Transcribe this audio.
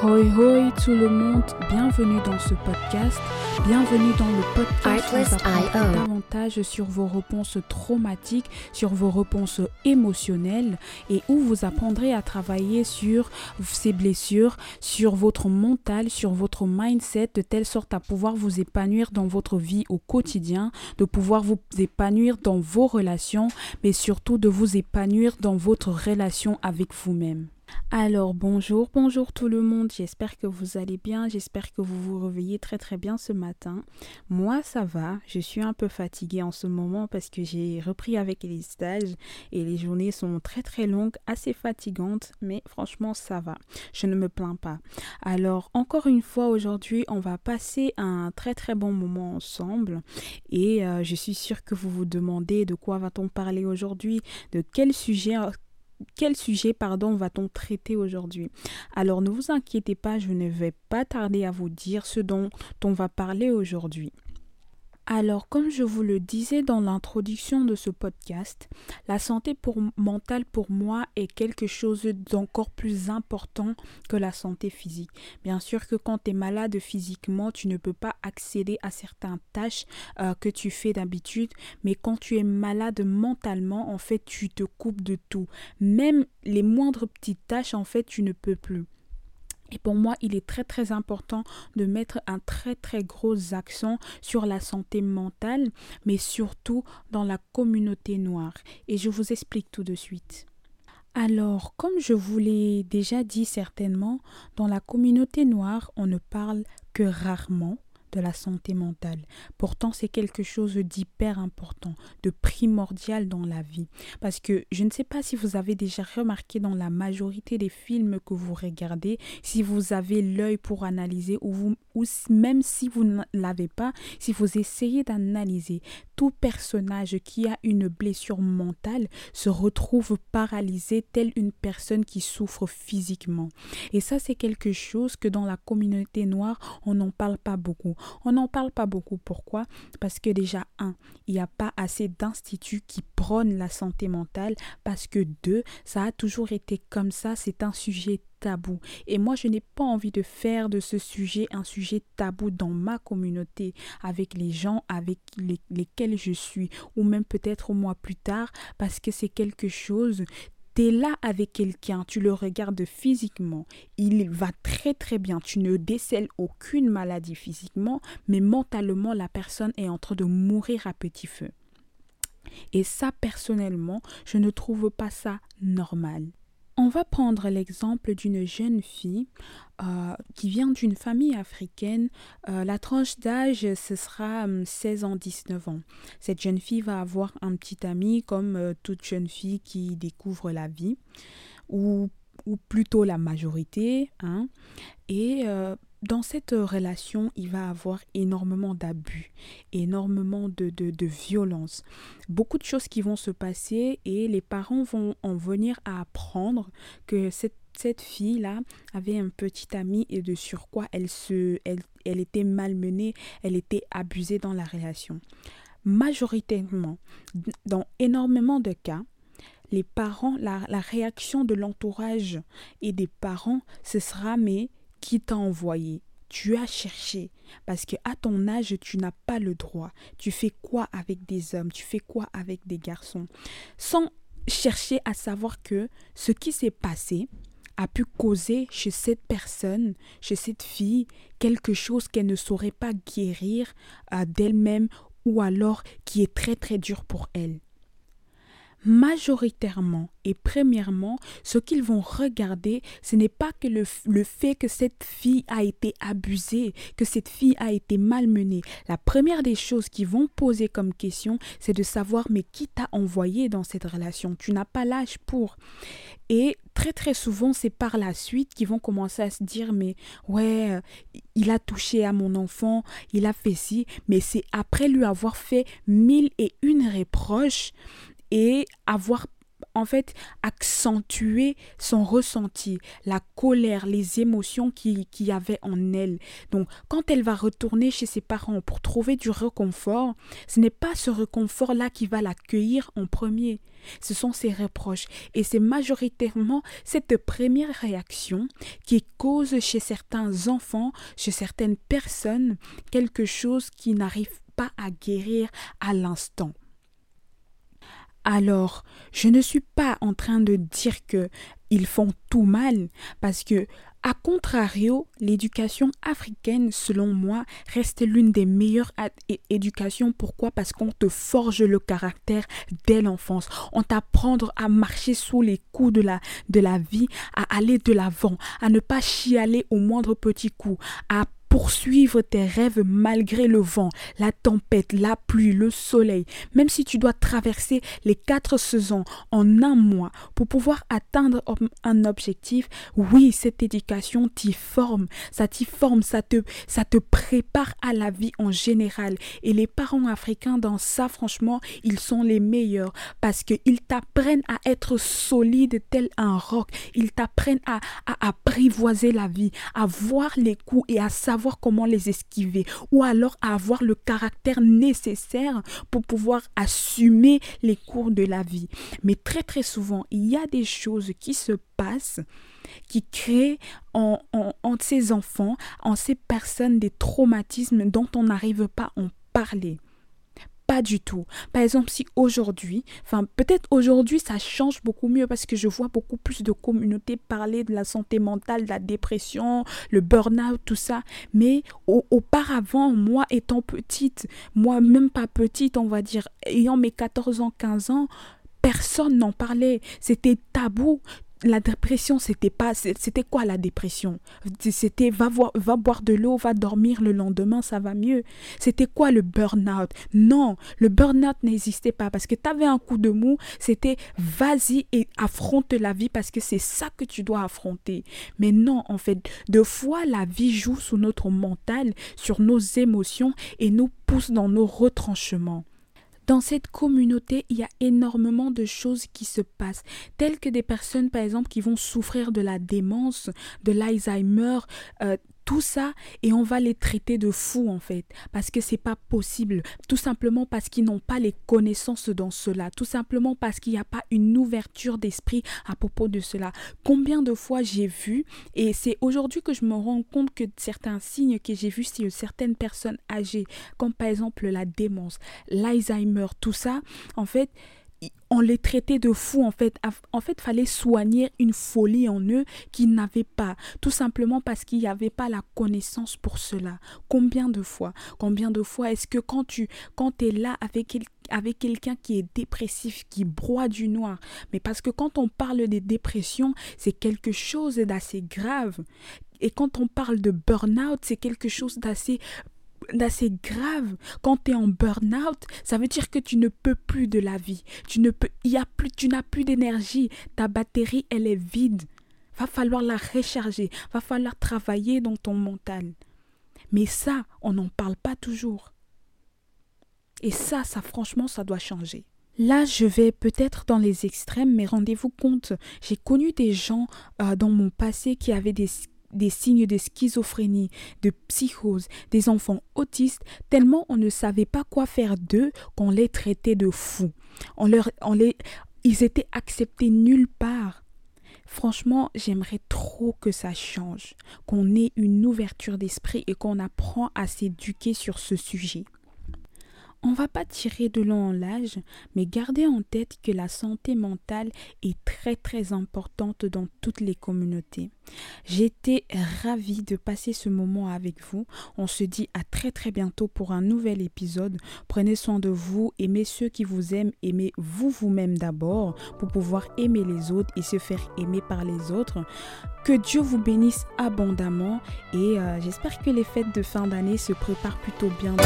Hoi hoi tout le monde, bienvenue dans ce podcast. Bienvenue dans le podcast où vous apprendrez davantage sur vos réponses traumatiques, sur vos réponses émotionnelles et où vous apprendrez à travailler sur ces blessures, sur votre mental, sur votre mindset de telle sorte à pouvoir vous épanouir dans votre vie au quotidien, de pouvoir vous épanouir dans vos relations, mais surtout de vous épanouir dans votre relation avec vous-même. Alors bonjour, bonjour tout le monde, j'espère que vous allez bien, j'espère que vous vous réveillez très très bien ce matin. Moi ça va, je suis un peu fatiguée en ce moment parce que j'ai repris avec les stages et les journées sont très très longues, assez fatigantes, mais franchement ça va, je ne me plains pas. Alors encore une fois aujourd'hui on va passer un très très bon moment ensemble et euh, je suis sûre que vous vous demandez de quoi va-t-on parler aujourd'hui, de quel sujet quel sujet pardon va-t-on traiter aujourd'hui? Alors ne vous inquiétez pas, je ne vais pas tarder à vous dire ce dont on va parler aujourd'hui. Alors, comme je vous le disais dans l'introduction de ce podcast, la santé mentale pour moi est quelque chose d'encore plus important que la santé physique. Bien sûr que quand tu es malade physiquement, tu ne peux pas accéder à certaines tâches euh, que tu fais d'habitude, mais quand tu es malade mentalement, en fait, tu te coupes de tout. Même les moindres petites tâches, en fait, tu ne peux plus. Et pour moi, il est très très important de mettre un très très gros accent sur la santé mentale, mais surtout dans la communauté noire. Et je vous explique tout de suite. Alors, comme je vous l'ai déjà dit certainement, dans la communauté noire, on ne parle que rarement de la santé mentale. Pourtant, c'est quelque chose d'hyper important, de primordial dans la vie. Parce que je ne sais pas si vous avez déjà remarqué dans la majorité des films que vous regardez, si vous avez l'œil pour analyser ou, vous, ou même si vous ne l'avez pas, si vous essayez d'analyser, tout personnage qui a une blessure mentale se retrouve paralysé telle une personne qui souffre physiquement. Et ça, c'est quelque chose que dans la communauté noire, on n'en parle pas beaucoup. On n'en parle pas beaucoup. Pourquoi? Parce que déjà, un, il n'y a pas assez d'instituts qui prônent la santé mentale. Parce que deux, ça a toujours été comme ça. C'est un sujet tabou. Et moi, je n'ai pas envie de faire de ce sujet un sujet tabou dans ma communauté, avec les gens avec lesquels je suis, ou même peut-être au mois plus tard, parce que c'est quelque chose là avec quelqu'un, tu le regardes physiquement, il va très très bien, tu ne décèles aucune maladie physiquement, mais mentalement la personne est en train de mourir à petit feu. Et ça personnellement, je ne trouve pas ça normal. On va prendre l'exemple d'une jeune fille euh, qui vient d'une famille africaine. Euh, la tranche d'âge, ce sera 16 hum, ans, 19 ans. Cette jeune fille va avoir un petit ami comme euh, toute jeune fille qui découvre la vie, ou, ou plutôt la majorité. Hein. Et dans cette relation, il va avoir énormément d'abus, énormément de, de, violence, beaucoup de choses qui vont se passer et les parents vont en venir à apprendre que cette, cette fille-là avait un petit ami et de surcroît, elle, se, elle, elle était malmenée, elle était abusée dans la relation. Majoritairement, dans énormément de cas, les parents, la, la réaction de l'entourage et des parents, ce sera mais qui t'a envoyé. Tu as cherché parce que à ton âge, tu n'as pas le droit. Tu fais quoi avec des hommes? Tu fais quoi avec des garçons? Sans chercher à savoir que ce qui s'est passé a pu causer chez cette personne, chez cette fille, quelque chose qu'elle ne saurait pas guérir euh, d'elle-même ou alors qui est très très dur pour elle majoritairement et premièrement, ce qu'ils vont regarder, ce n'est pas que le, fait que cette fille a été abusée, que cette fille a été malmenée. La première des choses qu'ils vont poser comme question, c'est de savoir mais qui t'a envoyé dans cette relation? Tu n'as pas l'âge pour. Et très très souvent, c'est par la suite qu'ils vont commencer à se dire mais ouais, il a touché à mon enfant, il a fait ci, mais c'est après lui avoir fait mille et une reproches et avoir en fait accentuer son ressenti, la colère, les émotions qu'il y avait en elle. Donc quand elle va retourner chez ses parents pour trouver du réconfort, ce n'est pas ce réconfort-là qui va l'accueillir en premier. Ce sont ses reproches. Et c'est majoritairement cette première réaction qui cause chez certains enfants, chez certaines personnes, quelque chose qui n'arrive pas à guérir à l'instant. Alors, je ne suis pas en train de dire que ils font tout mal parce que a contrario, l'éducation africaine, selon moi, reste l'une des meilleures éducations. Pourquoi? Parce qu'on te forge le caractère dès l'enfance. On t'apprend à marcher sous les coups de la, de la vie, à aller de l'avant, à ne pas chialer au moindre petit coup, à poursuivre tes rêves malgré le vent, la tempête, la pluie, le soleil, même si tu dois traverser les quatre saisons en un mois pour pouvoir atteindre un objectif, oui, cette éducation t'y forme, ça t'y forme, ça te, ça te prépare à la vie en général. Et les parents africains dans ça, franchement, ils sont les meilleurs parce qu'ils t'apprennent à être solide tel un roc, ils t'apprennent à, à apprivoiser la vie, à voir les coups et à savoir comment les esquiver ou alors avoir le caractère nécessaire pour pouvoir assumer les cours de la vie. Mais très très souvent, il y a des choses qui se passent qui créent en, en ces enfants, en ces personnes des traumatismes dont on n'arrive pas à en parler. Pas du tout. Par exemple, si aujourd'hui, enfin peut-être aujourd'hui ça change beaucoup mieux parce que je vois beaucoup plus de communautés parler de la santé mentale, de la dépression, le burn-out, tout ça. Mais auparavant, moi étant petite, moi même pas petite, on va dire, ayant mes 14 ans, 15 ans, personne n'en parlait. C'était tabou la dépression, c'était pas, c'était quoi la dépression? C'était va, va boire de l'eau, va dormir le lendemain, ça va mieux. C'était quoi le burn-out? Non, le burn-out n'existait pas parce que tu avais un coup de mou, c'était vas-y et affronte la vie parce que c'est ça que tu dois affronter. Mais non, en fait, de fois la vie joue sur notre mental, sur nos émotions et nous pousse dans nos retranchements. Dans cette communauté, il y a énormément de choses qui se passent, telles que des personnes, par exemple, qui vont souffrir de la démence, de l'Alzheimer, euh, tout ça et on va les traiter de fous en fait. Parce que c'est pas possible. Tout simplement parce qu'ils n'ont pas les connaissances dans cela. Tout simplement parce qu'il n'y a pas une ouverture d'esprit à propos de cela. Combien de fois j'ai vu et c'est aujourd'hui que je me rends compte que certains signes que j'ai vus chez certaines personnes âgées comme par exemple la démence l'Alzheimer tout ça en fait on les traitait de fous en fait. En fait, fallait soigner une folie en eux qu'ils n'avaient pas, tout simplement parce qu'il n'y avait pas la connaissance pour cela. Combien de fois, combien de fois est-ce que quand tu quand es là avec avec quelqu'un qui est dépressif, qui broie du noir. Mais parce que quand on parle de dépression, c'est quelque chose d'assez grave. Et quand on parle de burn-out, c'est quelque chose d'assez d'assez grave. Quand tu es en burn-out, ça veut dire que tu ne peux plus de la vie. Tu ne peux, y a plus, tu n'as plus d'énergie. Ta batterie, elle est vide. Va falloir la recharger. Va falloir travailler dans ton mental. Mais ça, on n'en parle pas toujours. Et ça, ça franchement, ça doit changer. Là, je vais peut-être dans les extrêmes, mais rendez-vous compte, j'ai connu des gens euh, dans mon passé qui avaient des des signes de schizophrénie, de psychose, des enfants autistes, tellement on ne savait pas quoi faire d'eux qu'on les traitait de fous. On leur, on les, ils étaient acceptés nulle part. Franchement, j'aimerais trop que ça change, qu'on ait une ouverture d'esprit et qu'on apprend à s'éduquer sur ce sujet. On va pas tirer de long en l'âge, mais gardez en tête que la santé mentale est très très importante dans toutes les communautés. J'étais ravie de passer ce moment avec vous. On se dit à très très bientôt pour un nouvel épisode. Prenez soin de vous, aimez ceux qui vous aiment, aimez vous vous-même d'abord pour pouvoir aimer les autres et se faire aimer par les autres. Que Dieu vous bénisse abondamment et euh, j'espère que les fêtes de fin d'année se préparent plutôt bien.